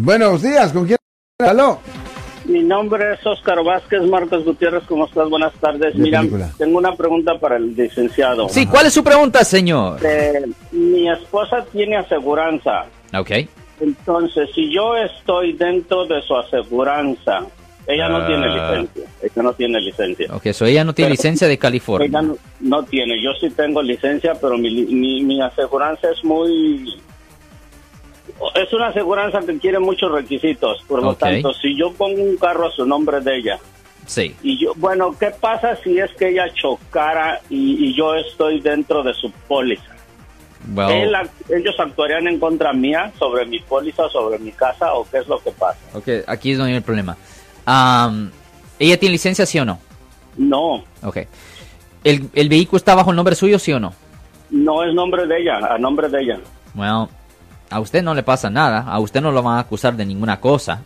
Buenos días, ¿con quién? Aló. Mi nombre es Oscar Vázquez Marcos Gutiérrez. ¿Cómo estás? Buenas tardes. De Mira, película. tengo una pregunta para el licenciado. Sí, ¿cuál es su pregunta, señor? Eh, mi esposa tiene aseguranza. Ok. Entonces, si yo estoy dentro de su aseguranza, ella no Ah. tiene licencia. Ella no tiene licencia. Ok, so ella no tiene Pero- licencia de Ella California. no, no tiene. Yo sí tengo licencia, pero mi, mi, mi aseguranza es muy... Es una aseguranza que quiere muchos requisitos. Por lo tanto, si yo pongo un carro a su nombre de ella, Sí. Y yo, bueno, ¿qué pasa si es que ella chocara y, y yo estoy dentro de su póliza? Well, Él ¿Ellos actuarían en contra mía sobre mi póliza, sobre mi casa o qué es lo que pasa? ok, aquí es donde viene el problema. Am, ¿Ella tiene licencia, sí o no? No, Ok. ¿El, ¿El vehículo está bajo el nombre suyo, sí o no? no es nombre de ella, a nombre de ella. Well, a usted no le pasa nada, a usted no lo van a acusar de ninguna cosa,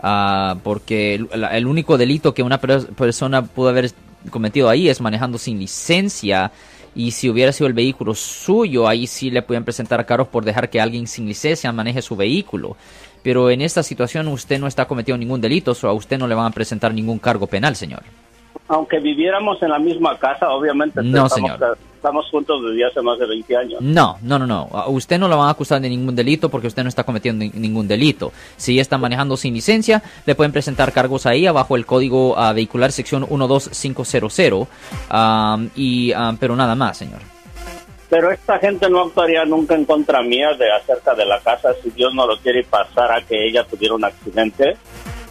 ah, porque el, único delito que una per- persona pudo haber cometido ahí es manejando sin licencia, y si hubiera sido el vehículo suyo, ahí sí le pueden presentar cargos por dejar que alguien sin licencia maneje su vehículo. Pero en esta situación usted no está cometiendo ningún delito, o a usted no le van a presentar ningún cargo penal, señor. Aunque viviéramos en la misma casa, obviamente No, estamos, señor. estamos juntos desde hace más de 20 años. No, no, no, no. A usted no lo van a acusar de ningún delito porque usted no está cometiendo ni- ningún delito. Si está manejando sin licencia, le pueden presentar cargos a ella bajo el código ah, vehicular sección 12500. am, y, am, pero nada más, señor. Pero esta gente no actuaría nunca en contra mía de acerca de la casa si Dios no lo quiere y pasara que ella tuviera un accidente.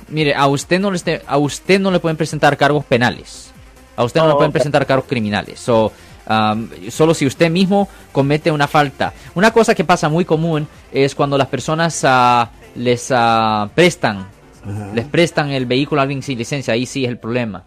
Mire, a usted no le, a usted no le pueden presentar cargos penales. A usted no le Oh, pueden presentar cargos criminales. So, am, solo si usted mismo comete una falta. Una cosa que pasa muy común es cuando las personas ah, les ah, prestan, les prestan el vehículo a alguien sin licencia. Ahí sí es el problema.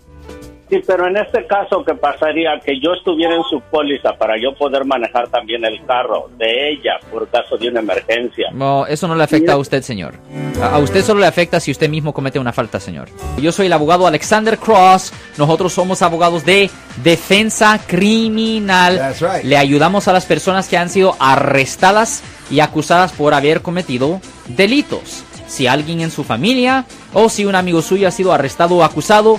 Sí, pero en este caso, ¿qué pasaría? Que yo estuviera en su póliza para yo poder manejar también el carro de ella por caso de una emergencia. No, eso no le afecta a usted, señor. A, a usted solo le afecta si usted mismo comete una falta, señor. Yo soy el abogado Alexander Cross. Nosotros somos abogados de defensa criminal. That's right. Le ayudamos a las personas que han sido arrestadas y acusadas por haber cometido delitos. Si alguien en su familia o si un amigo suyo ha sido arrestado o acusado,